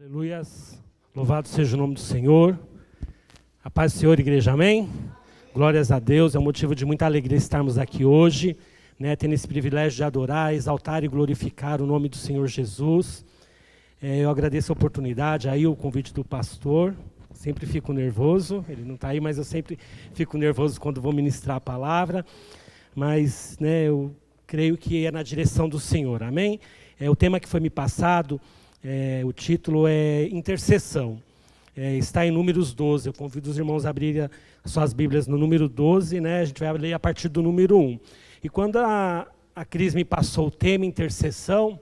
Aleluias. Louvado seja o nome do Senhor. A paz do Senhor, igreja, amém? Glórias a Deus. É um motivo de muita alegria estarmos aqui hoje, né, tendo esse privilégio de adorar, exaltar e glorificar o nome do Senhor Jesus. É, eu agradeço a oportunidade, aí o convite do pastor. Sempre fico nervoso, ele não está aí, mas eu sempre fico nervoso quando vou ministrar a palavra. Mas né, eu creio que é na direção do Senhor, amém? É, o tema que foi me passado é, o título é Intercessão. É, está em Números 12. Eu convido os irmãos a abrirem suas Bíblias no número 12, né? a gente vai ler a partir do número 1. E quando a, a Cris me passou o tema intercessão,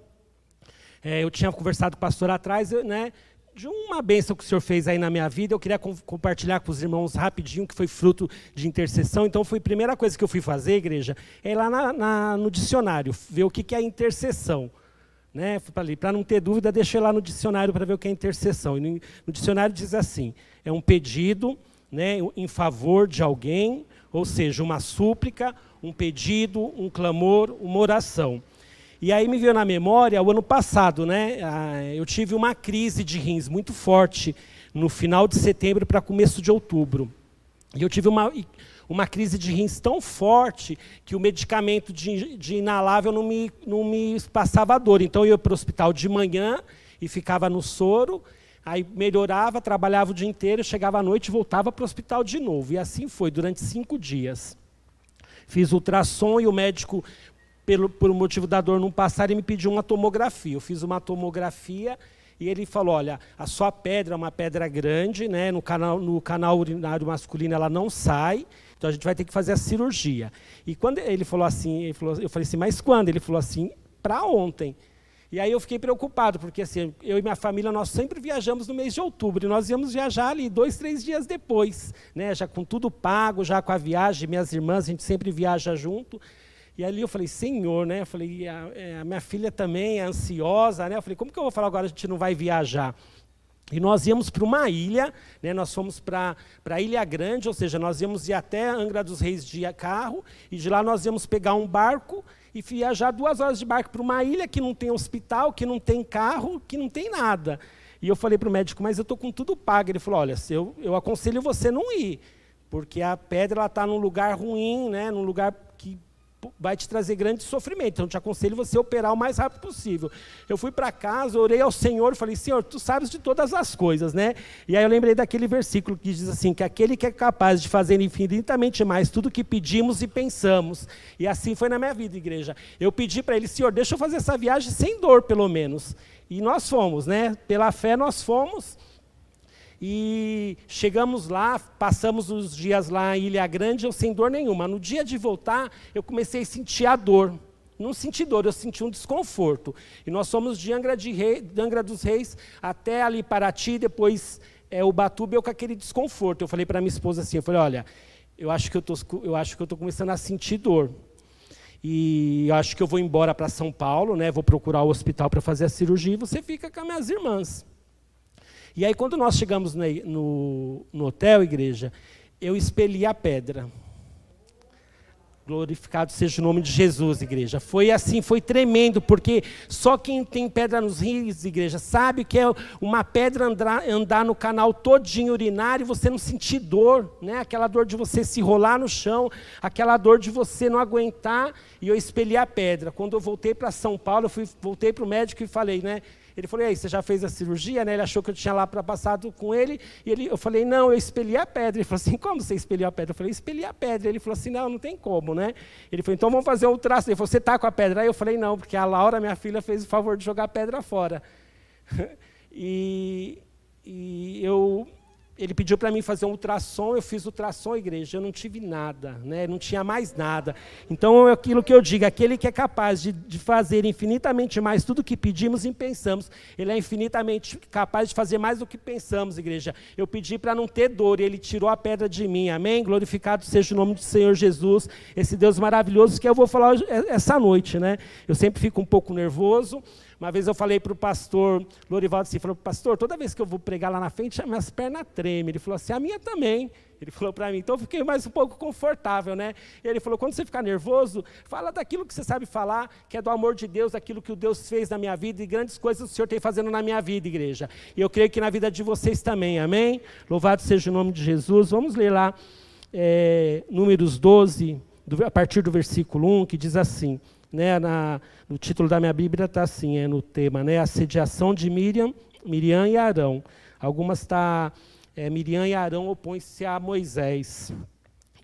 é, eu tinha conversado com o pastor atrás, né, de uma bênção que o senhor fez aí na minha vida, eu queria com, compartilhar com os irmãos rapidinho, que foi fruto de intercessão. Então, foi a primeira coisa que eu fui fazer, igreja, é ir lá na, na, no dicionário, ver o que, que é intercessão. Né? Para não ter dúvida, deixei lá no dicionário para ver o que é intercessão. E no, dicionário diz assim: é um pedido né, em favor de alguém, ou seja, uma súplica, um pedido, um clamor, uma oração. E aí me veio na memória o ano passado, né? Eu tive uma crise de rins muito forte no final de setembro para começo de outubro. E eu tive uma, uma crise de rins tão forte que o medicamento de, de inalável não me, não me passava dor. Então eu ia para o hospital de manhã e ficava no soro, aí melhorava, trabalhava o dia inteiro, chegava à noite e voltava para o hospital de novo. E assim foi durante cinco dias. Fiz ultrassom e o médico, pelo, por motivo da dor não passar, ele me pediu uma tomografia. Eu fiz uma tomografia e ele falou: olha, a sua pedra é uma pedra grande, né? no, canal, no canal urinário masculino ela não sai, então a gente vai ter que fazer a cirurgia. E quando ele falou assim, ele falou, eu falei assim, mas quando? Ele falou assim, para ontem. E aí eu fiquei preocupado, porque assim, eu e minha família, nós sempre viajamos no mês de outubro, e nós íamos viajar ali dois, três dias depois, né, já com tudo pago, já com a viagem, minhas irmãs, a gente sempre viaja junto. E ali eu falei, Senhor, né? Eu falei, a, é, a minha filha também é ansiosa, né? Eu falei, como que eu vou falar agora a gente não vai viajar? E nós íamos para uma ilha, né, nós fomos para a Ilha Grande, ou seja, nós íamos ir até Angra dos Reis de carro, e de lá nós íamos pegar um barco e viajar duas horas de barco para uma ilha que não tem hospital, que não tem carro, que não tem nada. E eu falei para o médico, mas eu estou com tudo pago. Ele falou, olha, eu, eu aconselho você não ir, porque a pedra está num lugar ruim, né, num lugar vai te trazer grande sofrimento. Então, te aconselho você operar o mais rápido possível. Eu fui para casa, orei ao Senhor falei: Senhor, tu sabes de todas as coisas, né? E aí eu lembrei daquele versículo que diz assim: que aquele que é capaz de fazer infinitamente mais tudo que pedimos e pensamos. E assim foi na minha vida, igreja. Eu pedi para ele: Senhor, deixa eu fazer essa viagem sem dor, pelo menos. E nós fomos, né? Pela fé nós fomos. E chegamos lá, passamos os dias lá em Ilha Grande, eu sem dor nenhuma. No dia de voltar, eu comecei a sentir a dor. Não senti dor, eu senti um desconforto. E nós fomos de Angra, de Rei, de Angra dos Reis até ali Paraty, depois é, Ubatuba, eu com aquele desconforto. Eu falei para minha esposa assim, eu falei, olha, eu acho que eu estou começando a sentir dor. E acho que eu vou embora para São Paulo, né? Vou procurar o hospital para fazer a cirurgia e você fica com as minhas irmãs. E aí, quando nós chegamos no, no hotel, igreja, eu expeli a pedra. Glorificado seja o nome de Jesus, igreja. Foi assim, foi tremendo, porque só quem tem pedra nos rios, igreja, sabe que é uma pedra andar, andar no canal todinho urinário e você não sentir dor, né? Aquela dor de você se rolar no chão, aquela dor de você não aguentar. E eu expeli a pedra. Quando eu voltei para São Paulo, eu fui, voltei para o médico e falei, né? Ele falou, e aí, você já fez a cirurgia? Né? Ele achou que eu tinha lá para passado com ele. E ele, eu falei, não, eu expeli a pedra. Ele falou assim, como você expeliu a pedra? Eu falei, expeli a pedra. Ele falou assim, não, não tem como, né? Ele falou, então vamos fazer um traço. Ele falou, você está com a pedra? Aí eu falei, não, porque a Laura, minha filha, fez o favor de jogar a pedra fora. e, e eu ele pediu para mim fazer um ultrassom, eu fiz ultrassom, igreja, eu não tive nada, né? não tinha mais nada. Então, é aquilo que eu digo, aquele que é capaz de, de fazer infinitamente mais tudo que pedimos e pensamos, ele é infinitamente capaz de fazer mais do que pensamos, igreja. Eu pedi para não ter dor, e ele tirou a pedra de mim, amém? Glorificado seja o nome do Senhor Jesus, esse Deus maravilhoso que eu vou falar essa noite, né? Eu sempre fico um pouco nervoso, Uma vez eu falei para o pastor Lorivaldo assim, falou, pastor, toda vez que eu vou pregar lá na frente, minhas pernas tremem. Ele falou assim, a minha também. Ele falou para mim, então eu fiquei mais um pouco confortável, né? Ele falou, quando você ficar nervoso, fala daquilo que você sabe falar, que é do amor de Deus, daquilo que o Deus fez na minha vida e grandes coisas o Senhor tem fazendo na minha vida, igreja. E eu creio que na vida de vocês também, amém? Louvado seja o nome de Jesus. Vamos ler lá, é, Números 12, do, a partir do versículo 1, que diz assim, né, na, no título da minha Bíblia está assim, é no tema, né, assediação de Miriam, Miriam e Arão. Algumas está é, Miriam e Arão opõem-se a Moisés.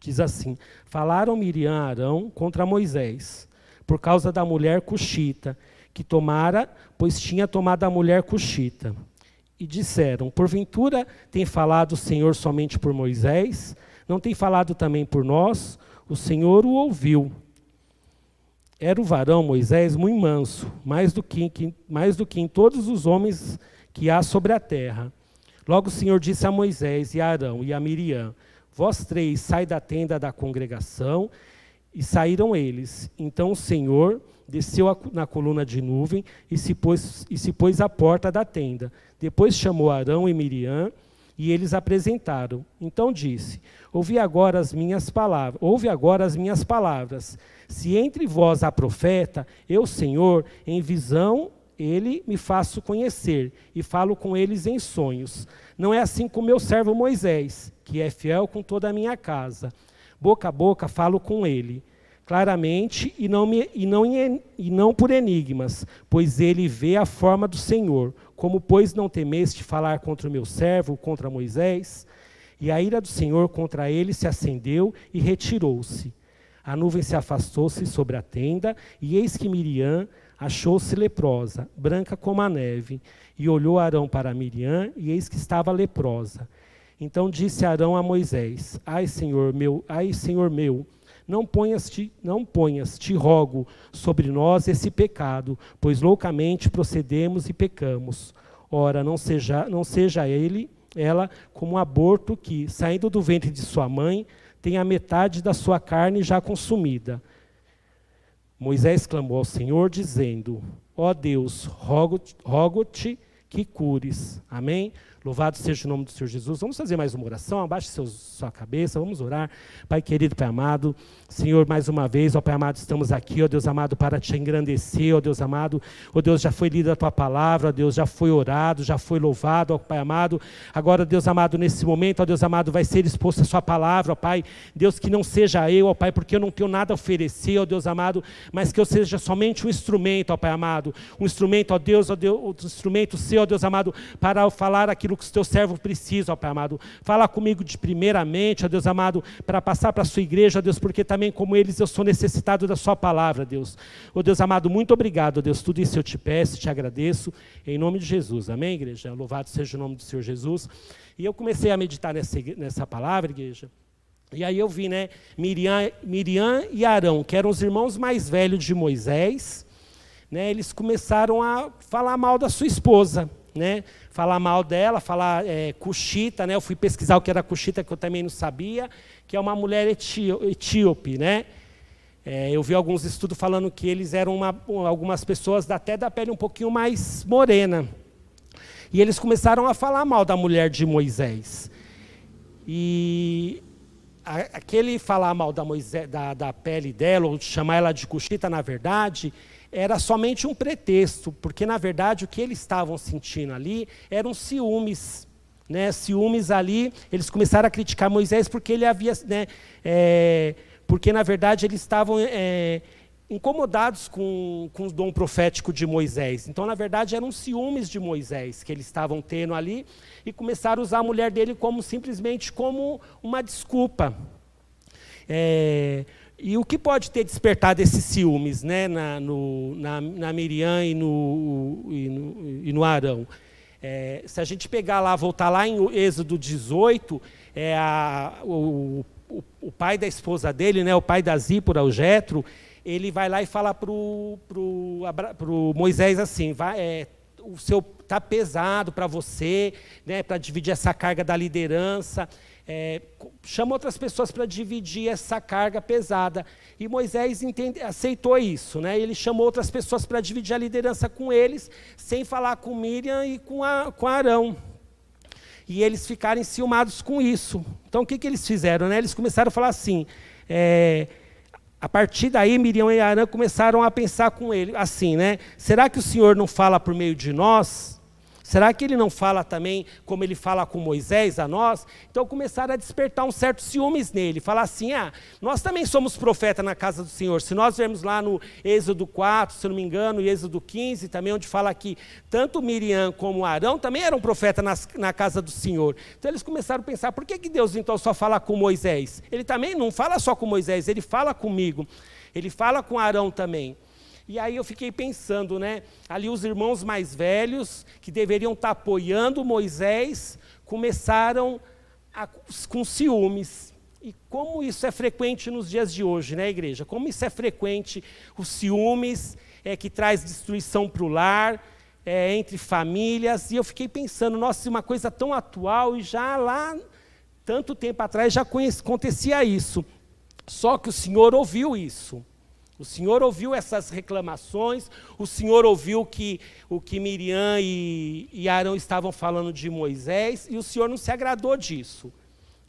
Diz assim: Falaram Miriam e Arão contra Moisés, por causa da mulher cuxita, que tomara, pois tinha tomado a mulher cuxita. E disseram: Porventura tem falado o Senhor somente por Moisés? Não tem falado também por nós? O Senhor o ouviu. Era o varão Moisés muito manso, mais do que, que, mais do que em todos os homens que há sobre a terra. Logo o Senhor disse a Moisés e a Arão e a Miriam: Vós três sai da tenda da congregação. E saíram eles. Então o Senhor desceu na coluna de nuvem e se pôs, e se pôs à porta da tenda. Depois chamou Arão e Miriam e eles apresentaram. Então disse: Ouvi agora as minhas palavras. Ouve agora as minhas palavras. Se entre vós há profeta, eu, Senhor, em visão ele me faço conhecer e falo com eles em sonhos. Não é assim com meu servo Moisés, que é fiel com toda a minha casa. Boca a boca falo com ele, claramente e não, me, e não, e não por enigmas, pois ele vê a forma do Senhor. Como, pois, não temeste falar contra o meu servo, contra Moisés? E a ira do Senhor contra ele se acendeu e retirou-se. A nuvem se afastou-se sobre a tenda, e eis que Miriam achou-se leprosa, branca como a neve, e olhou Arão para Miriam, e eis que estava leprosa. Então disse Arão a Moisés: Ai, Senhor meu, ai, Senhor meu, não ponhas, te, não ponhas, te rogo, sobre nós esse pecado, pois loucamente procedemos e pecamos. Ora, não seja, não seja ele, ela, como um aborto que, saindo do ventre de sua mãe, tem a metade da sua carne já consumida. Moisés clamou ao Senhor, dizendo: Ó oh Deus, rogo-te rogo que cures. Amém? Louvado seja o nome do Senhor Jesus. Vamos fazer mais uma oração. Abaixe seu, sua cabeça, vamos orar. Pai querido, Pai amado, Senhor, mais uma vez, ó Pai amado, estamos aqui, ó Deus amado, para te engrandecer, ó Deus amado. Ó Deus, já foi lida a tua palavra, ó Deus, já foi orado, já foi louvado, ó Pai amado. Agora, Deus amado, nesse momento, ó Deus amado, vai ser exposta a sua palavra, ó Pai. Deus, que não seja eu, ó Pai, porque eu não tenho nada a oferecer, ó Deus amado, mas que eu seja somente um instrumento, ó Pai amado. Um instrumento, ó Deus, ó Deus, um instrumento seu, ó Deus amado, para falar aquilo aquilo que o teu servo precisa, ó Pai amado. Fala comigo de primeiramente, ó Deus amado, para passar para a sua igreja, ó Deus, porque também como eles eu sou necessitado da sua palavra, Deus. Ó Deus amado, muito obrigado, ó Deus. Tudo isso eu te peço, te agradeço, em nome de Jesus. Amém, igreja? Louvado seja o nome do Senhor Jesus. E eu comecei a meditar nessa, nessa palavra, igreja. E aí eu vi, né, Miriam, Miriam e Arão, que eram os irmãos mais velhos de Moisés, né, eles começaram a falar mal da sua esposa, né? Falar mal dela, falar é, cuxita, né? Eu fui pesquisar o que era cuxita, que eu também não sabia, que é uma mulher etíope, né? É, eu vi alguns estudos falando que eles eram uma, algumas pessoas até da pele um pouquinho mais morena. E eles começaram a falar mal da mulher de Moisés. E a, aquele falar mal da, Moisés, da, da pele dela, ou chamar ela de cuxita, na verdade, era somente um pretexto, porque na verdade o que eles estavam sentindo ali eram ciúmes. Né, ciúmes ali, eles começaram a criticar Moisés porque ele havia, né, é, porque na verdade eles estavam é, incomodados com, com o dom profético de Moisés. Então, na verdade, eram ciúmes de Moisés que eles estavam tendo ali e começaram a usar a mulher dele como simplesmente como uma desculpa. É, e o que pode ter despertado esses ciúmes né, na, no, na, na Miriam e no, e no, e no Arão? É, se a gente pegar lá, voltar lá em Êxodo 18, é a, o, o, o, pai da esposa dele, né, o pai da Zípora, o Jetro, ele vai lá e fala para o Moisés assim, vai, é, o seu tá pesado para você, né, para dividir essa carga da liderança. É, chama outras pessoas para dividir essa carga pesada. E Moisés entende, aceitou isso. Né? Ele chamou outras pessoas para dividir a liderança com eles, sem falar com Miriam e com, a, com Arão. E eles ficaram ciumados com isso. Então o que, que eles fizeram? Né? Eles começaram a falar assim. É, a partir daí, Miriam e Arão começaram a pensar com ele assim, né? Será que o Senhor não fala por meio de nós? Será que ele não fala também como ele fala com Moisés a nós? Então começaram a despertar um certo ciúmes nele, falar assim: ah, nós também somos profeta na casa do Senhor. Se nós vermos lá no Êxodo 4, se não me engano, e Êxodo 15, também onde fala que tanto Miriam como Arão também eram profeta nas, na casa do Senhor. Então eles começaram a pensar: por que, que Deus então só fala com Moisés? Ele também não fala só com Moisés, ele fala comigo, ele fala com Arão também. E aí eu fiquei pensando, né? Ali os irmãos mais velhos, que deveriam estar apoiando Moisés, começaram a, com ciúmes. E como isso é frequente nos dias de hoje, né, igreja? Como isso é frequente, os ciúmes, é, que traz destruição para o lar, é, entre famílias. E eu fiquei pensando, nossa, uma coisa tão atual e já lá, tanto tempo atrás, já acontecia isso. Só que o Senhor ouviu isso. O Senhor ouviu essas reclamações, o Senhor ouviu que, o que Miriam e, e Arão estavam falando de Moisés, e o Senhor não se agradou disso.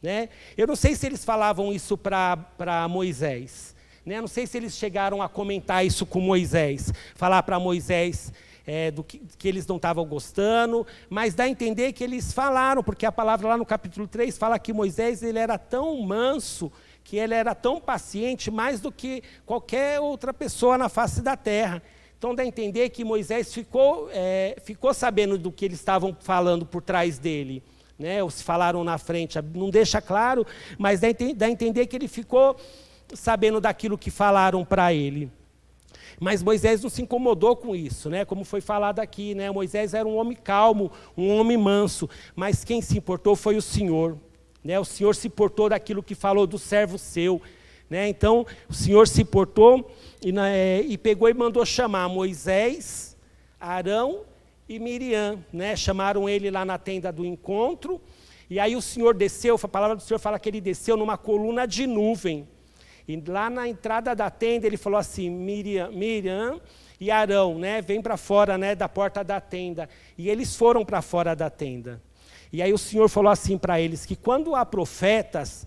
Né? Eu não sei se eles falavam isso para Moisés. Né? Não sei se eles chegaram a comentar isso com Moisés, falar para Moisés é, do que, que, eles não estavam gostando, mas dá a entender que eles falaram, porque a palavra lá no capítulo 3 fala que Moisés ele era tão manso que ele era tão paciente mais do que qualquer outra pessoa na face da terra. Então dá a entender que Moisés ficou, é, ficou sabendo do que eles estavam falando por trás dele. Né, ou se falaram na frente, não deixa claro, mas dá, a entender que ele ficou sabendo daquilo que falaram para ele. Mas Moisés não se incomodou com isso, né? Como foi falado aqui, né? Moisés era um homem calmo, um homem manso, mas quem se importou foi o Senhor. Né? O Senhor se portou daquilo que falou do servo seu. Né? Então, o Senhor se portou e, é, e, pegou e mandou chamar Moisés, Arão e Miriam. Né? Chamaram ele lá na tenda do encontro. E aí o Senhor desceu, a palavra do Senhor fala que ele desceu numa coluna de nuvem. E lá na entrada da tenda ele falou assim: Miriam, Miriam e Arão, né, vem para fora né, da porta da tenda. E eles foram para fora da tenda. E aí o Senhor falou assim para eles que quando há profetas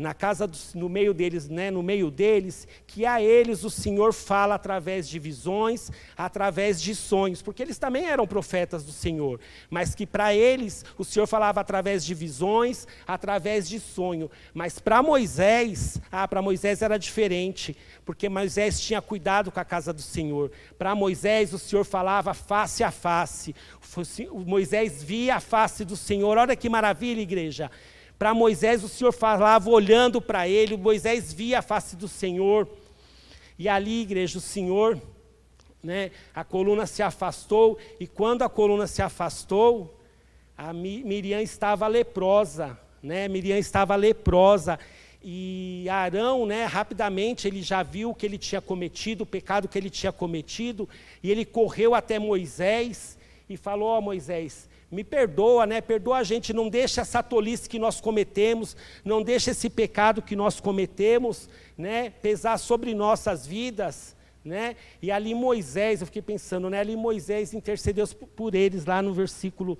na casa no meio deles, né, no meio deles, que a eles o Senhor fala através de visões, através de sonhos, porque eles também eram profetas do Senhor, mas que para eles o Senhor falava através de visões, através de sonho, mas para Moisés, ah, para Moisés era diferente, porque Moisés tinha cuidado com a casa do Senhor. Para Moisés o Senhor falava face a face. Moisés via a face do Senhor. Olha que maravilha, igreja. Para Moisés, o Senhor falava olhando para ele, Moisés via a face do Senhor. E ali, igreja, o Senhor, né, a coluna se afastou, e quando a coluna se afastou, a Miriam estava leprosa, né? Miriam estava leprosa. E Arão, né, rapidamente, ele já viu o que ele tinha cometido, o pecado que ele tinha cometido, e ele correu até Moisés e falou: Ó oh, Moisés, me perdoa, né? Perdoa a gente, não deixa essa tolice que nós cometemos, não deixa esse pecado que nós cometemos, né? Pesar sobre nossas vidas, né? E ali Moisés, eu fiquei pensando, né? Ali Moisés intercedeu por eles lá no versículo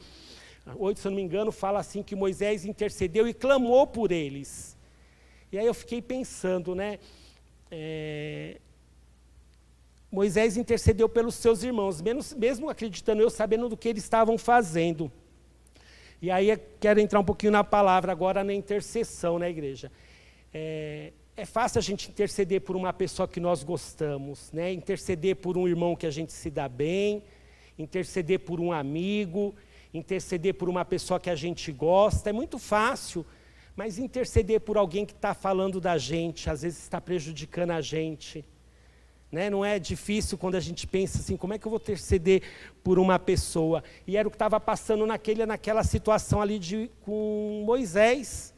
8, se eu não me engano, fala assim que Moisés intercedeu e clamou por eles. E aí eu fiquei pensando, né? É, Moisés intercedeu pelos seus irmãos, mesmo acreditando eu, sabendo do que eles estavam fazendo. E aí quero entrar um pouquinho na palavra agora na intercessão na igreja. É, é fácil a gente interceder por uma pessoa que nós gostamos, né? interceder por um irmão que a gente se dá bem, interceder por um amigo, interceder por uma pessoa que a gente gosta, é muito fácil, mas interceder por alguém que está falando da gente, às vezes está prejudicando a gente. Né? Não é difícil quando a gente pensa assim, como é que eu vou interceder por uma pessoa? E era o que estava passando naquele, naquela situação ali de, com Moisés.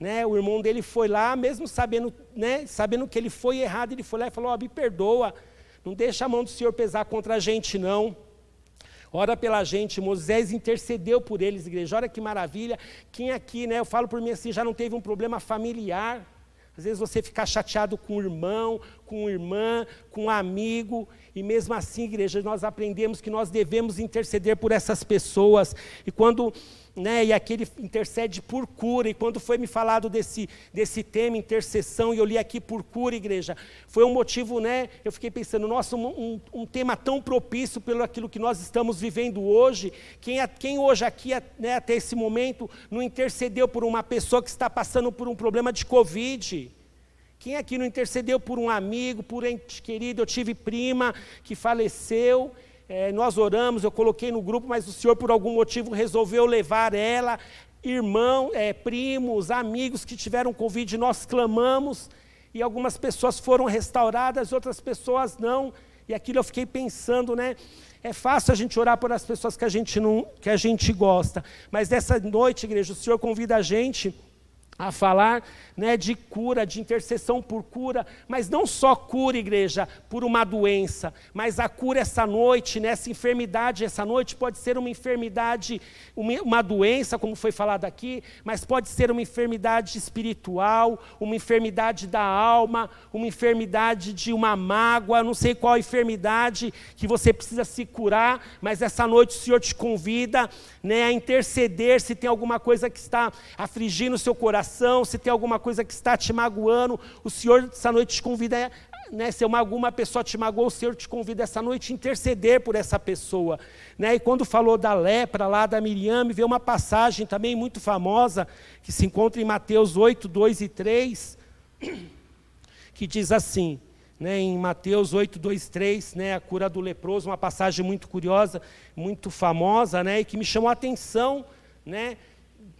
Né? O irmão dele foi lá, mesmo sabendo, né, sabendo que ele foi errado, ele foi lá e falou, oh, me perdoa, não deixa a mão do Senhor pesar contra a gente não. Ora pela gente, Moisés intercedeu por eles, igreja. Olha que maravilha. Quem aqui, né? Eu falo por mim assim, já não teve um problema familiar. Às vezes você fica chateado com o irmão, com a irmã, com um amigo, e mesmo assim, igreja, nós aprendemos que nós devemos interceder por essas pessoas. E quando né, e aqui ele intercede por cura, e quando foi me falado desse, desse tema, intercessão, e eu li aqui por cura, igreja, foi um motivo, né, eu fiquei pensando, nossa, um, um, um tema tão propício pelo aquilo que nós estamos vivendo hoje, quem, quem hoje aqui, né, até esse momento, não intercedeu por uma pessoa que está passando por um problema de Covid? Quem aqui não intercedeu por um amigo, por ente querido? Eu tive prima que faleceu, é, nós oramos, eu coloquei no grupo, mas o Senhor, por algum motivo, resolveu levar ela, irmão, é, primos, amigos que tiveram Covid, nós clamamos, e algumas pessoas foram restauradas, outras pessoas não, e aquilo eu fiquei pensando, né? É fácil a gente orar por as pessoas que a gente não, que a gente gosta, mas nessa noite, igreja, o Senhor convida a gente a falar né, de cura, de intercessão por cura, mas não só cura, igreja, por uma doença, mas a cura essa noite, nessa enfermidade, essa noite pode ser uma enfermidade, uma, uma doença, como foi falado aqui, mas pode ser uma enfermidade espiritual, uma enfermidade da alma, uma enfermidade de uma mágoa, não sei qual enfermidade que você precisa se curar, mas essa noite o Senhor te convida né, a interceder se tem alguma coisa que está afligindo o seu coração, se tem alguma coisa que está te magoando, o Senhor essa noite te convida, né, se uma, alguma pessoa te magoou, o Senhor te convida essa noite a interceder por essa pessoa. Né? E quando falou da lepra lá da Miriam, veio uma passagem também muito famosa, que se encontra em Mateus 8, 2 e 3, que diz assim, né, em Mateus 8, 2, 3, né, a cura do leproso, uma passagem muito curiosa, muito famosa, né, e que me chamou a atenção, né,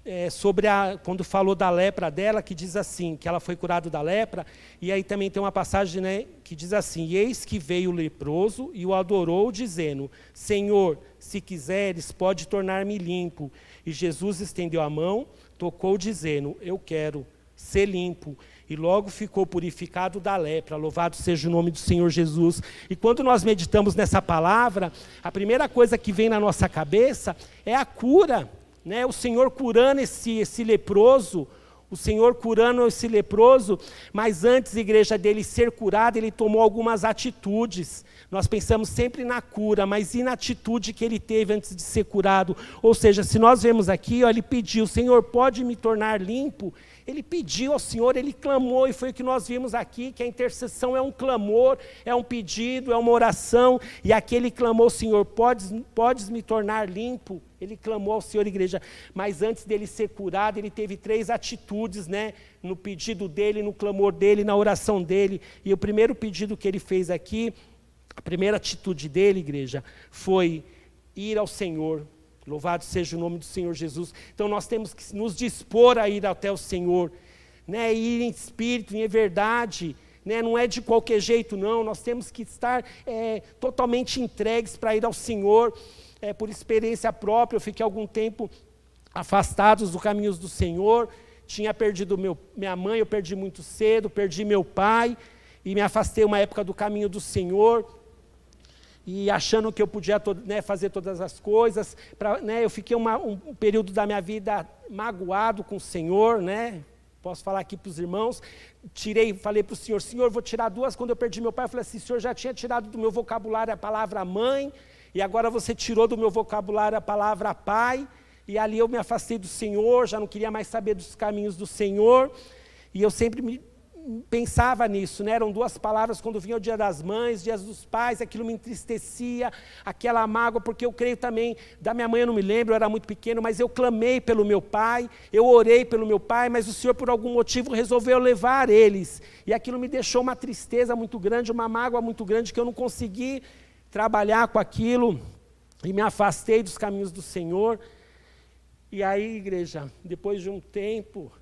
é, sobre a, quando falou da lepra dela, que diz assim, que ela foi curada da lepra, e aí também tem uma passagem né, que diz assim, eis que veio o leproso e o adorou, dizendo, Senhor, se quiseres, pode tornar-me limpo. E Jesus estendeu a mão, tocou, dizendo, eu quero ser limpo e logo ficou purificado da lepra. Louvado seja o nome do Senhor Jesus. E quando nós meditamos nessa palavra, a primeira coisa que vem na nossa cabeça é a cura, né? O Senhor curando esse, esse leproso, o Senhor curando esse leproso, mas antes, igreja, dele ser curado, ele tomou algumas atitudes. Nós pensamos sempre na cura, mas e na atitude que ele teve antes de ser curado? Ou seja, se nós vemos aqui, ó, ele pediu: Senhor, pode me tornar limpo? Ele pediu ao Senhor, ele clamou, e foi o que nós vimos aqui: que a intercessão é um clamor, é um pedido, é uma oração, e aqui ele clamou: Senhor, podes, podes me tornar limpo? Ele clamou ao Senhor, igreja, mas antes dele ser curado, ele teve três atitudes, né? No pedido dele, no clamor dele, na oração dele. E o primeiro pedido que ele fez aqui, a primeira atitude dele, igreja, foi ir ao Senhor. Louvado seja o nome do Senhor Jesus. Então nós temos que nos dispor a ir até o Senhor, né? Ir em espírito, em verdade. Né, não é de qualquer jeito, não. Nós temos que estar é, totalmente entregues para ir ao Senhor é, por experiência própria, eu fiquei algum tempo afastado dos caminhos do Senhor, tinha perdido meu, minha mãe, eu perdi muito cedo, perdi meu pai, e me afastei uma época do caminho do Senhor, e achando que eu podia né, fazer todas as coisas, pra, né, eu fiquei uma, um período da minha vida magoado com o Senhor, né, posso falar aqui para os irmãos, tirei, falei para o Senhor, Senhor, vou tirar duas, quando eu perdi meu pai, eu falei assim, Senhor, já tinha tirado do meu vocabulário a palavra mãe, e agora você tirou do meu vocabulário a palavra pai, e ali eu me afastei do Senhor, já não queria mais saber dos caminhos do Senhor, e eu sempre me pensava nisso, né? eram duas palavras quando vinha o dia das mães, dias dos pais, aquilo me entristecia, aquela mágoa, porque eu creio também, da minha mãe eu não me lembro, eu era muito pequeno, mas eu clamei pelo meu pai, eu orei pelo meu pai, mas o Senhor por algum motivo resolveu levar eles, e aquilo me deixou uma tristeza muito grande, uma mágoa muito grande, que eu não consegui trabalhar com aquilo e me afastei dos caminhos do Senhor. E aí, igreja, depois de um tempo,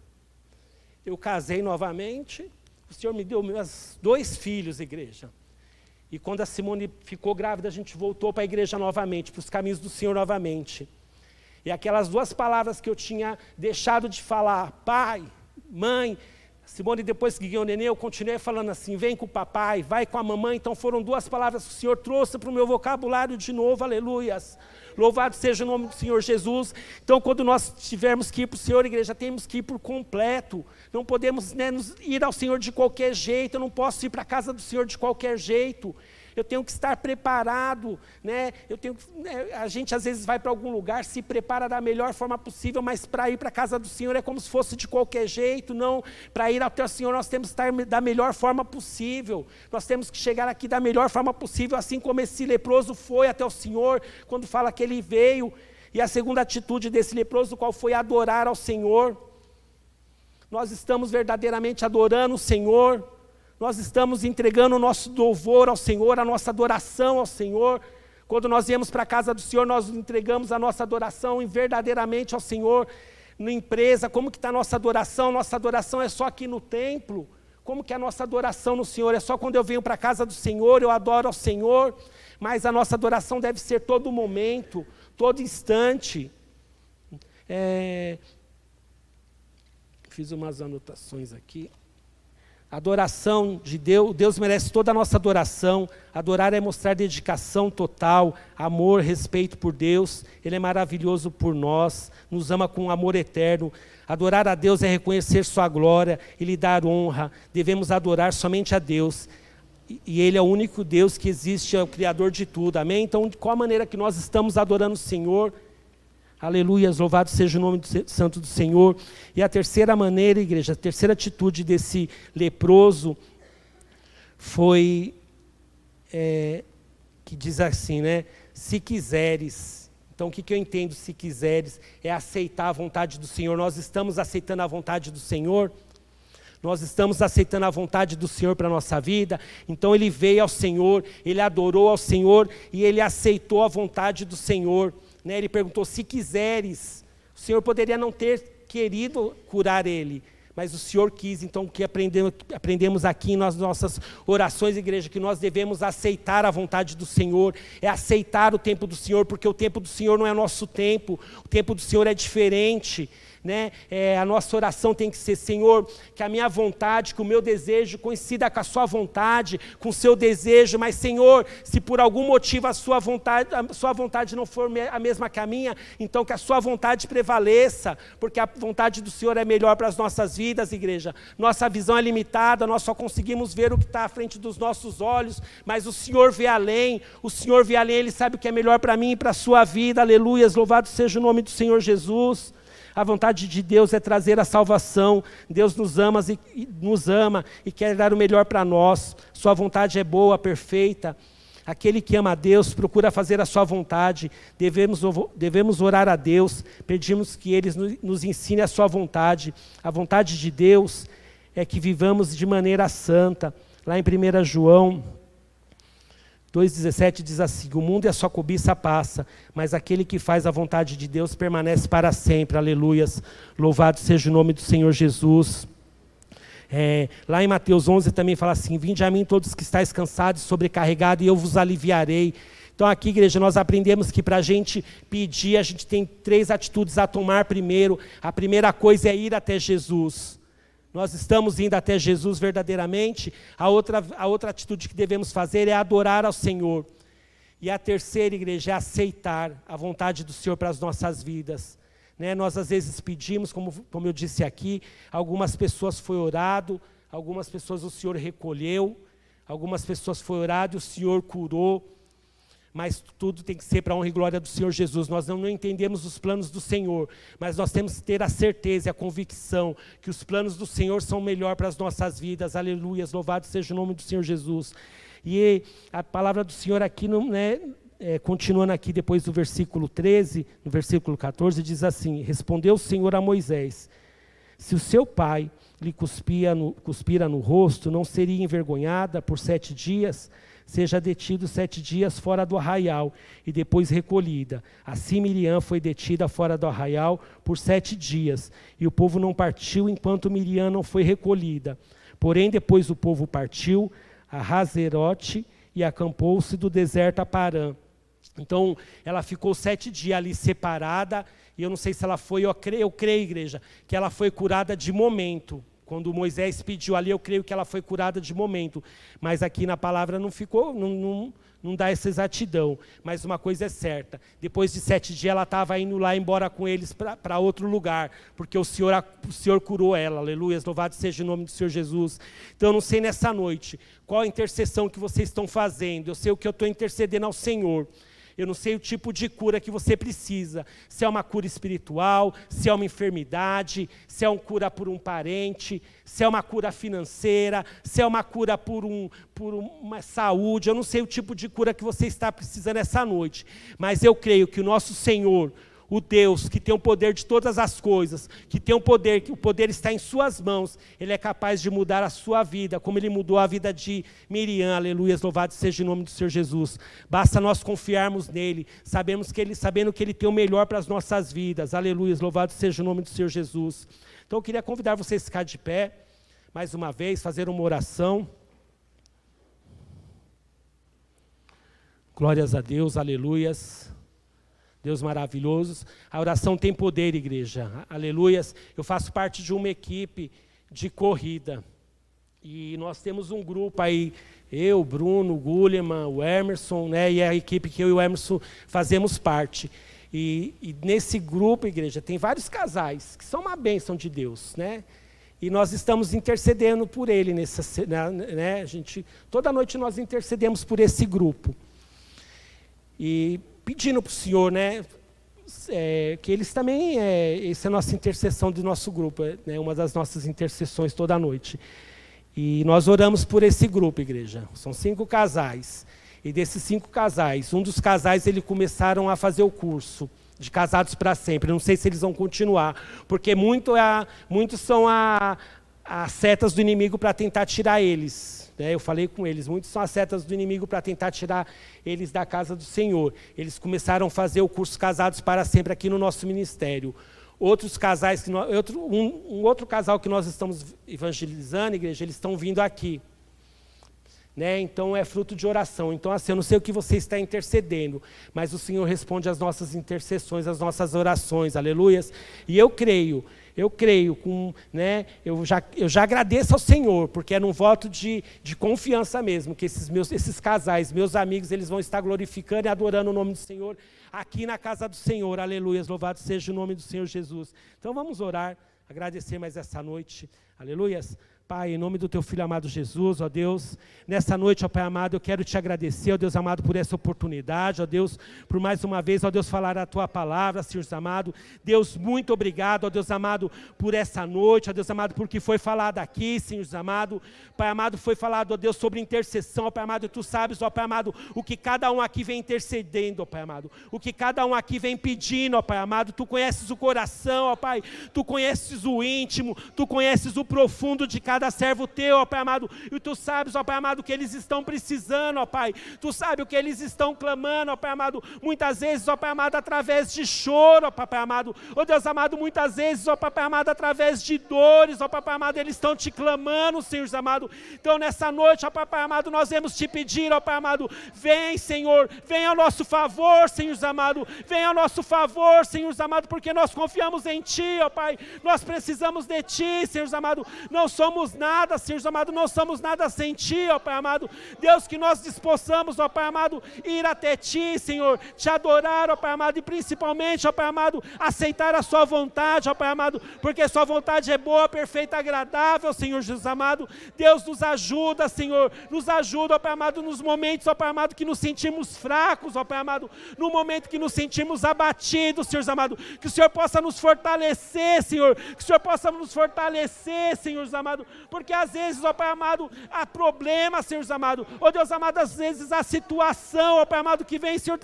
eu casei novamente. O Senhor me deu meus dois filhos, igreja. E quando a Simone ficou grávida, a gente voltou para a igreja novamente, para os caminhos do Senhor novamente. E aquelas duas palavras que eu tinha deixado de falar, pai, mãe, Simone, depois que ganhou o neném, eu continuei falando assim: vem com o papai, vai com a mamãe. Então foram duas palavras que o Senhor trouxe para o meu vocabulário de novo, aleluias. Louvado seja o nome do Senhor Jesus. Então, quando nós tivermos que ir para o Senhor, igreja, temos que ir por completo. Não podemos né, ir ao Senhor de qualquer jeito. Eu não posso ir para a casa do Senhor de qualquer jeito eu tenho que estar preparado, né? Eu tenho, né? a gente às vezes vai para algum lugar, se prepara da melhor forma possível, mas para ir para a casa do Senhor é como se fosse de qualquer jeito, não. Para ir até o Senhor nós temos que estar da melhor forma possível. Nós temos que chegar aqui da melhor forma possível, assim como esse leproso foi até o Senhor quando fala que ele veio. E a segunda atitude desse leproso, qual foi adorar ao Senhor. Nós estamos verdadeiramente adorando o Senhor nós estamos entregando o nosso louvor ao Senhor, a nossa adoração ao Senhor. Quando nós viemos para a casa do Senhor, nós entregamos a nossa adoração verdadeiramente ao Senhor. Na empresa, como que está a nossa adoração? Nossa adoração é só aqui no templo. Como que é a nossa adoração no Senhor? É só quando eu venho para a casa do Senhor, eu adoro ao Senhor. Mas a nossa adoração deve ser todo momento, todo instante. É... Fiz umas anotações aqui. Adoração de Deus, Deus merece toda a nossa adoração. Adorar é mostrar dedicação total, amor, respeito por Deus. Ele é maravilhoso por nós, nos ama com amor eterno. Adorar a Deus é reconhecer Sua glória e lhe dar honra. Devemos adorar somente a Deus. E Ele é o único Deus que existe, é o Criador de tudo. Amém? Então, qual a maneira que nós estamos adorando o Senhor? Aleluias, louvado seja o nome do santo do Senhor. E a terceira maneira, igreja, a terceira atitude desse leproso foi é, que diz assim, né? Se quiseres. Então, o que, que eu entendo, se quiseres, é aceitar a vontade do Senhor. Nós estamos aceitando a vontade do Senhor. Nós estamos aceitando a vontade do Senhor para a nossa vida. Então ele veio ao Senhor, ele adorou ao Senhor e ele aceitou a vontade do Senhor. Né? Ele perguntou: se quiseres, o Senhor poderia não ter querido curar ele, mas o Senhor quis. Então, o que aprendemos, aqui nas nossas orações, igreja, que nós devemos aceitar a vontade do Senhor, é aceitar o tempo do Senhor, porque o tempo do Senhor não é nosso tempo, o tempo do Senhor é diferente né? É, a nossa oração tem que ser, Senhor, que a minha vontade, que o meu desejo coincida com a sua vontade, com o seu desejo, mas Senhor, se por algum motivo a sua vontade, a sua vontade não for a mesma que a minha, então que a sua vontade prevaleça, porque a vontade do Senhor é melhor para as nossas vidas, igreja. Nossa visão é limitada, nós só conseguimos ver o que está à frente dos nossos olhos, mas o Senhor vê além, o Senhor vê além, Ele sabe o que é melhor para mim e para a sua vida, aleluias, louvado seja o nome do Senhor Jesus. A vontade de Deus é trazer a salvação. Deus nos ama e, nos ama e quer dar o melhor para nós. Sua vontade é boa, perfeita. Aquele que ama a Deus procura fazer a sua vontade. Devemos, devemos orar a Deus, pedimos que Ele nos ensine a sua vontade. A vontade de Deus é que vivamos de maneira santa. Lá em 1 João 2,17 diz assim: O mundo e a sua cobiça passa, mas aquele que faz a vontade de Deus permanece para sempre. Aleluias. Louvado seja o nome do Senhor Jesus. É, lá em Mateus 11 também fala assim: Vinde a mim todos que estáis cansados e sobrecarregados, e eu vos aliviarei. Então, aqui, igreja, nós aprendemos que para a gente pedir, a gente tem três atitudes a tomar primeiro. A primeira coisa é ir até Jesus nós estamos indo até Jesus verdadeiramente, a outra, a outra atitude que devemos fazer é adorar ao Senhor. E a terceira, igreja, é aceitar a vontade do Senhor para as nossas vidas. Né? Nós às vezes pedimos, como, como eu disse aqui, algumas pessoas foi orado, algumas pessoas o Senhor recolheu, algumas pessoas foi orado e o Senhor curou mas tudo tem que ser para a honra e glória do Senhor Jesus. Nós não, não, entendemos os planos do Senhor, mas nós temos que ter a certeza e a convicção que os planos do Senhor são melhor para as nossas vidas. Aleluia, louvado seja o nome do Senhor Jesus. E a palavra do Senhor aqui, né, é, continuando aqui depois do versículo 13, no versículo 14, diz assim: Respondeu o Senhor a Moisés: Se o seu pai lhe cuspia no, cuspira no rosto, não seria envergonhada por sete dias? Seja detido sete dias fora do arraial e depois recolhida. Assim Miriam foi detida fora do arraial por sete dias, e o povo não partiu enquanto Miriam não foi recolhida. Porém, depois o povo partiu a Razerote e acampou-se do deserto a Parã. Então, ela ficou sete dias ali separada, e eu não sei se ela foi, eu creio, eu creio, igreja, que ela foi curada de momento Quando Moisés pediu ali, eu creio que ela foi curada de momento. Mas aqui na palavra não ficou, não, não, não dá essa exatidão. Mas uma coisa é certa: depois de sete dias, ela estava indo lá embora com eles para outro lugar, porque o Senhor, o Senhor curou ela. Aleluia, louvado seja o nome do Senhor Jesus. Então, eu não sei nessa noite qual a intercessão que vocês estão fazendo, eu sei o que eu estou intercedendo ao Senhor. Eu não sei o tipo de cura que você precisa. Se é uma cura espiritual, se é uma enfermidade, se é uma cura por um parente, se é uma cura financeira, se é uma cura por, um, por uma saúde. Eu não sei o tipo de cura que você está precisando essa noite. Mas eu creio que o nosso Senhor o Deus que tem o poder de todas as coisas, que tem o poder, que o poder está em suas mãos, ele é capaz de mudar a sua vida, como ele mudou a vida de Miriam, aleluia, louvado seja o nome do Senhor Jesus. Basta nós confiarmos nele, sabemos que ele, sabendo que ele tem o melhor para as nossas vidas, aleluia, louvado seja o nome do Senhor Jesus. Então eu queria convidar vocês a ficar de pé, mais uma vez, fazer uma oração. Glórias a Deus, aleluias. Deus maravilhoso. A oração tem poder, igreja. Aleluias. Eu faço parte de uma equipe de corrida. E nós temos um grupo aí, eu, Bruno, Gulliman, o Emerson, né, e a equipe que eu e o Emerson fazemos parte. E, e, nesse grupo, igreja, tem vários casais que são uma bênção de Deus, né? E nós estamos intercedendo por ele nessa, né, a gente, toda noite nós intercedemos por esse grupo. E pedindo para o Senhor, né, é, que eles também, é, essa é a nossa intercessão do nosso grupo, é, né, uma das nossas intercessões toda noite. E nós oramos por esse grupo, igreja. São cinco casais. E desses cinco casais, um dos casais, eles começaram a fazer o curso de casados para sempre. Não sei se eles vão continuar, porque muito é muitos são as setas do inimigo para tentar tirar eles. Né? Eu falei com eles, muitos são as setas do inimigo para tentar tirar eles da casa do Senhor. Eles começaram a fazer o curso Casados para Sempre aqui no nosso ministério. Outros casais, que nós, outro, um, um outro casal que nós estamos evangelizando, igreja, eles estão vindo aqui. Né? Então é fruto de oração. Então, assim, eu não sei o que você está intercedendo, mas o Senhor responde às nossas intercessões, às nossas orações, aleluias. E eu creio eu creio, com, né, eu, já, eu já agradeço ao Senhor, porque é num voto de, de confiança mesmo, que esses, meus, esses casais, meus amigos, eles vão estar glorificando e adorando o nome do Senhor aqui na casa do Senhor. Aleluia, louvado seja o nome do Senhor Jesus. Então vamos orar, agradecer mais essa noite. Aleluias. Pai, em nome do teu filho amado Jesus, ó Deus, nessa noite, ó Pai amado, eu quero te agradecer, ó Deus amado, por essa oportunidade, ó Deus, por mais uma vez, ó Deus, falar a tua palavra, Senhor amado. Deus, muito obrigado, ó Deus amado, por essa noite, ó Deus amado, porque foi falado aqui, Senhor amado. Pai amado, foi falado, ó Deus, sobre intercessão, ó Pai amado, e tu sabes, ó Pai amado, o que cada um aqui vem intercedendo, ó Pai amado, o que cada um aqui vem pedindo, ó Pai amado. Tu conheces o coração, ó Pai, tu conheces o íntimo, tu conheces o profundo de cada cada servo teu, ó Pai amado, e tu sabes, ó Pai amado, que eles estão precisando, ó Pai, tu sabes o que eles estão clamando, ó Pai amado, muitas vezes, ó Pai amado, através de choro, ó Pai amado, ó Deus amado, muitas vezes, ó Pai amado, através de dores, ó Pai amado, eles estão te clamando, Senhor amado, então nessa noite, ó Pai amado, nós vamos te pedir, ó Pai amado, vem, Senhor, vem ao nosso favor, Senhor amado, vem ao nosso favor, Senhor amado, porque nós confiamos em Ti, ó Pai, nós precisamos de Ti, Senhor amado, não somos somos nada, Senhor amado, não somos nada sem Ti, ó Pai amado. Deus, que nós dispossamos, ó Pai amado, ir até Ti, Senhor, te adorar, ó Pai amado, e principalmente, ó Pai amado, aceitar a Sua vontade, ó Pai amado, porque Sua vontade é boa, perfeita, agradável, Senhor Jesus amado. Deus nos ajuda, Senhor, nos ajuda, ó Pai amado, nos momentos, ó Pai amado, que nos sentimos fracos, ó Pai amado, no momento que nos sentimos abatidos, Senhor amado, que o Senhor possa nos fortalecer, Senhor, que o Senhor possa nos fortalecer, Senhor amado, porque às vezes, ó Pai amado, há problemas, Senhor amado. Ó Deus amado, às vezes a situação, ó Pai amado, que vem, Senhor,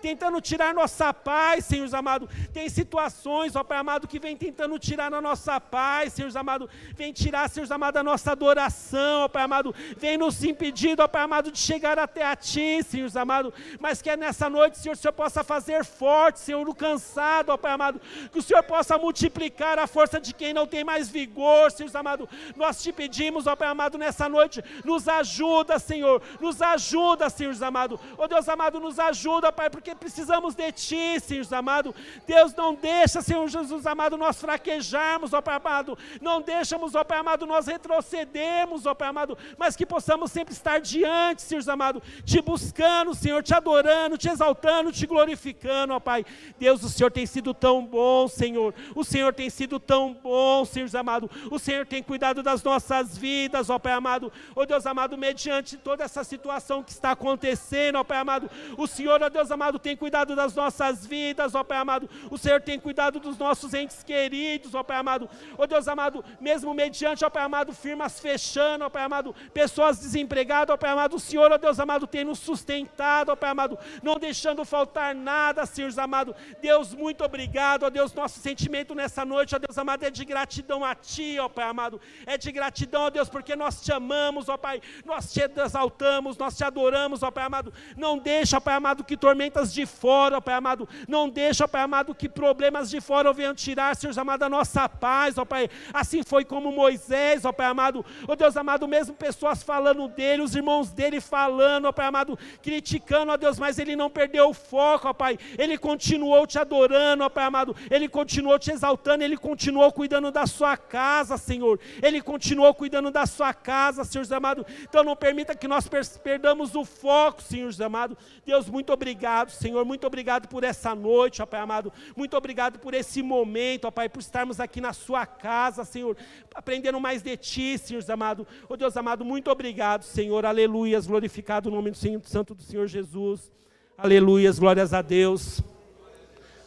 tentando tirar nossa paz, Senhor amado. Tem situações, ó Pai amado, que vem tentando tirar a nossa paz, Senhor amado. Vem tirar, Senhor amado, a nossa adoração, ó Pai amado. Vem nos impedir, ó Pai amado, de chegar até a Ti, Senhor amado. Mas que é nessa noite, Senhor, o Senhor possa fazer forte, Senhor, o cansado, ó Pai amado. Que o Senhor possa multiplicar a força de quem não tem mais vigor, Senhor amado Nós te pedimos, ó Pai amado, nessa noite, nos ajuda, Senhor, nos ajuda, Senhor amado. Ó Deus amado, nos ajuda, Pai, porque precisamos de Ti, Senhor amado. Deus, não deixa, Senhor Jesus amado, nós fraquejarmos, ó Pai amado. Não deixamos, ó Pai amado, nós retrocedemos, ó Pai amado, mas que possamos sempre estar diante, Senhor amado, te buscando, Senhor, te adorando, te exaltando, te glorificando, ó Pai. Deus, o Senhor tem sido tão bom, Senhor. O Senhor tem sido tão bom, Senhor amado. O Senhor tem cuidado das nossas vidas, ó Pai amado. Ó Deus amado, mediante toda essa situação que está acontecendo, ó Pai amado. O Senhor, ó Deus amado, tem cuidado das nossas vidas, ó Pai amado. O Senhor tem cuidado dos nossos entes queridos, ó Pai amado. Ó Deus amado, mesmo mediante, ó Pai amado, firmas fechando, ó Pai amado, pessoas desempregadas, ó Pai amado. O Senhor, ó Deus amado, tem nos sustentado, ó Pai amado, não deixando faltar nada, Senhor amado. Deus, muito obrigado, ó Deus, nosso sentimento nessa noite, ó Deus amado, é de gratidão a Ti, ó Pai amado. É de gratidão, ó Deus, porque nós te amamos, ó Pai. Nós te exaltamos, nós te adoramos, ó Pai amado. Não deixa, ó Pai amado, que tormentas de fora, ó Pai amado. Não deixa, ó Pai amado, que problemas de fora venham tirar, Senhor amado, a nossa paz, ó Pai. Assim foi como Moisés, ó Pai amado. Ó Deus amado, mesmo pessoas falando dele, os irmãos dele falando, ó Pai amado, criticando, ó Deus, mas ele não perdeu o foco, ó Pai. Ele continuou te adorando, ó Pai amado. Ele continuou te exaltando, ele continuou cuidando da sua casa, Senhor. Ele continuou cuidando da sua casa, Senhor amado. Então não permita que nós perdamos o foco, Senhor amado. Deus, muito obrigado, Senhor. Muito obrigado por essa noite, ó Pai amado. Muito obrigado por esse momento, ó Pai, por estarmos aqui na sua casa, Senhor, aprendendo mais de Ti, Senhor amado. Ó Deus amado, muito obrigado, Senhor. Aleluias. Glorificado o nome do Senhor, Santo do Senhor Jesus. Aleluias. Glórias a Deus.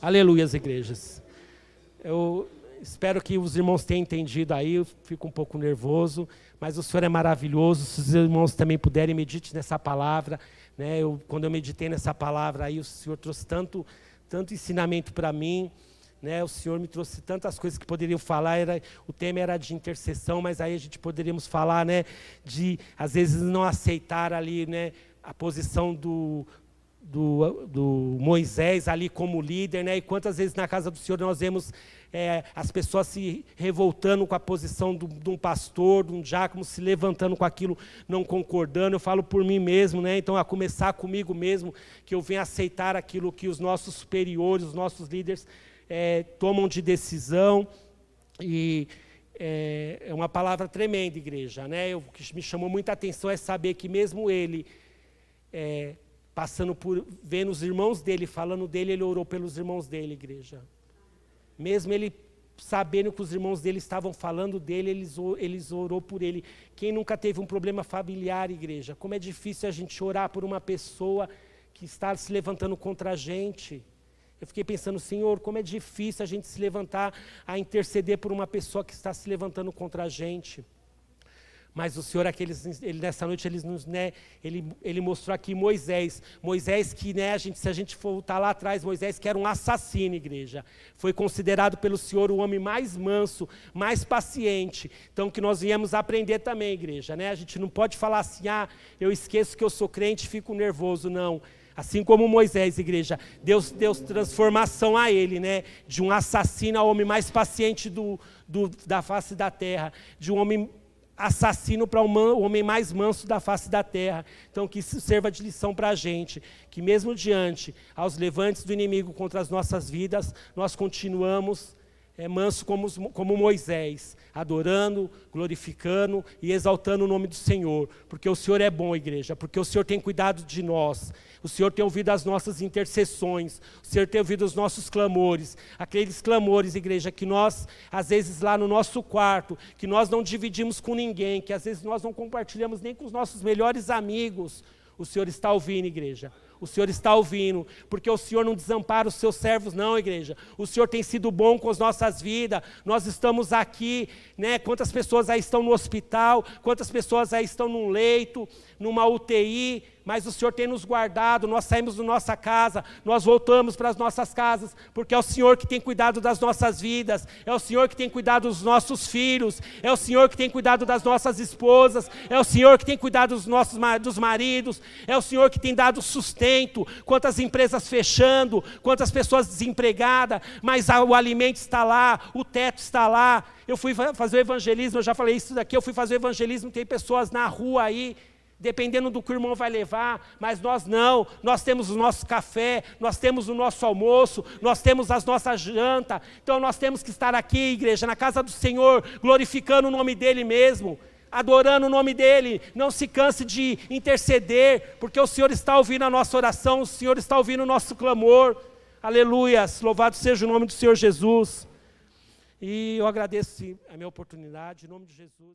Aleluias, igrejas. Eu espero que os irmãos tenham entendido aí, eu fico um pouco nervoso, mas o Senhor é maravilhoso. Se os irmãos também puderem, medite nessa palavra. Né? Eu, quando eu meditei nessa palavra aí, o Senhor trouxe tanto, tanto ensinamento para mim. Né, o Senhor me trouxe tantas coisas que poderiam falar, era, o tema era de intercessão, mas aí a gente poderíamos falar né, de, às vezes, não aceitar ali né, a posição do, do, do, Moisés ali como líder, né? E quantas vezes na casa do Senhor nós vemos é, as pessoas se revoltando com a posição de um pastor, de um diácono, se levantando com aquilo, não concordando. Eu falo por mim mesmo, né? Então, a começar comigo mesmo, que eu venha aceitar aquilo que os nossos superiores, os nossos líderes é, tomam de decisão. E é, é uma palavra tremenda, igreja, né? O que me chamou muita atenção é saber que mesmo ele é, passando por, vendo os irmãos dele, falando dele, ele orou pelos irmãos dele, igreja. Mesmo ele sabendo que os irmãos dele estavam falando dele, eles, eles orou por ele. Quem nunca teve um problema familiar, igreja? Como é difícil a gente orar por uma pessoa que está se levantando contra a gente. Eu fiquei pensando, Senhor, como é difícil a gente se levantar a interceder por uma pessoa que está se levantando contra a gente. Mas o Senhor, aqueles, ele, nessa noite, ele, nos, né, ele, ele mostrou aqui Moisés. Moisés que, né, a gente, se a gente voltar lá atrás, Moisés que era um assassino, igreja. Foi considerado pelo Senhor o homem mais manso, mais paciente. Então, que nós viemos aprender também, igreja. Né? A gente não pode falar assim, ah, eu esqueço que eu sou crente fico nervoso. Não. Assim como Moisés, igreja, Deus deu transformação a ele, né? De um assassino ao homem mais paciente do, do da face da terra, de um homem assassino para o homem mais manso da face da terra. Então, que isso sirva de lição para a gente, que mesmo diante aos levantes do inimigo contra as nossas vidas, nós continuamos é, manso como, como Moisés, adorando, glorificando e exaltando o nome do Senhor, porque o Senhor é bom, igreja, porque o Senhor tem cuidado de nós, o Senhor tem ouvido as nossas intercessões, o Senhor tem ouvido os nossos clamores, aqueles clamores, igreja, que nós, às vezes lá no nosso quarto, que nós não dividimos com ninguém, que às vezes nós não compartilhamos nem com os nossos melhores amigos, o Senhor está ouvindo, igreja. O Senhor está ouvindo, porque o Senhor não desampara os seus servos, não, igreja. O Senhor tem sido bom com as nossas vidas. Nós estamos aqui, né? Quantas pessoas aí estão no hospital, quantas pessoas aí estão num leito, numa UTI, mas o Senhor tem nos guardado. Nós saímos da nossa casa, nós voltamos para as nossas casas, porque é o Senhor que tem cuidado das nossas vidas, é o Senhor que tem cuidado dos nossos filhos, é o Senhor que tem cuidado das nossas esposas, é o Senhor que tem cuidado dos nossos dos maridos, é o Senhor que tem dado sustento. Quantas empresas fechando, quantas pessoas desempregadas, mas o alimento está lá, o teto está lá. Eu fui fazer o evangelismo, eu já falei isso daqui, eu fui fazer o evangelismo, tem pessoas na rua aí, dependendo do que o irmão vai levar, mas nós não, nós temos o nosso café, nós temos o nosso almoço, nós temos as nossas jantas, então nós temos que estar aqui, igreja, na casa do Senhor, glorificando o nome dEle mesmo, adorando o nome dEle, não se canse de interceder, porque o Senhor está ouvindo a nossa oração, o Senhor está ouvindo o nosso clamor, aleluias, louvado seja o nome do Senhor Jesus, e eu agradeço a minha oportunidade, em nome de Jesus.